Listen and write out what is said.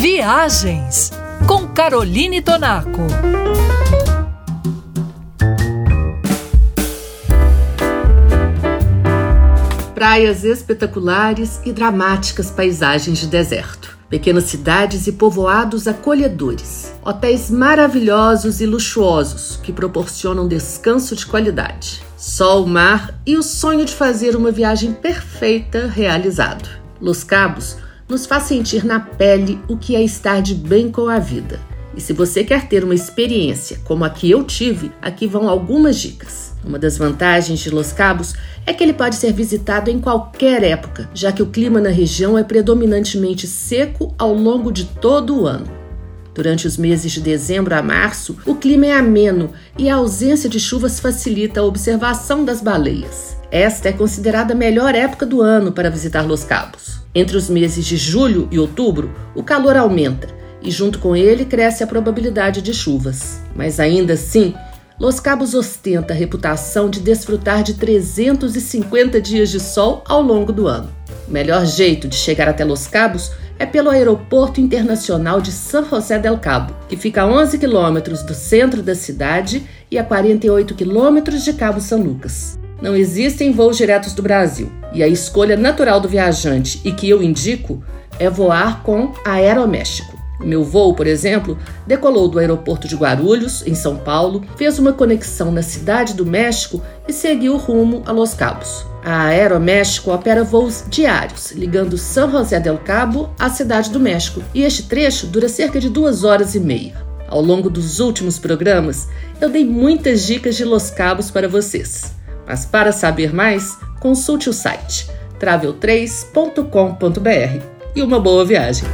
Viagens com Caroline Tonaco. Praias espetaculares e dramáticas paisagens de deserto. Pequenas cidades e povoados acolhedores. Hotéis maravilhosos e luxuosos que proporcionam descanso de qualidade. Sol, mar e o sonho de fazer uma viagem perfeita realizado. Los Cabos nos faz sentir na pele o que é estar de bem com a vida. E se você quer ter uma experiência como a que eu tive, aqui vão algumas dicas. Uma das vantagens de Los Cabos é que ele pode ser visitado em qualquer época, já que o clima na região é predominantemente seco ao longo de todo o ano. Durante os meses de dezembro a março, o clima é ameno e a ausência de chuvas facilita a observação das baleias. Esta é considerada a melhor época do ano para visitar Los Cabos. Entre os meses de julho e outubro, o calor aumenta e, junto com ele, cresce a probabilidade de chuvas. Mas ainda assim, Los Cabos ostenta a reputação de desfrutar de 350 dias de sol ao longo do ano. O melhor jeito de chegar até Los Cabos é pelo Aeroporto Internacional de San José del Cabo, que fica a 11 quilômetros do centro da cidade e a 48 quilômetros de Cabo São Lucas. Não existem voos diretos do Brasil e a escolha natural do viajante e que eu indico é voar com Aeroméxico. O meu voo, por exemplo, decolou do aeroporto de Guarulhos, em São Paulo, fez uma conexão na cidade do México e seguiu rumo a Los Cabos. A Aeroméxico opera voos diários, ligando São José del Cabo à cidade do México, e este trecho dura cerca de duas horas e meia. Ao longo dos últimos programas, eu dei muitas dicas de Los Cabos para vocês. Mas para saber mais, consulte o site travel3.com.br e uma boa viagem!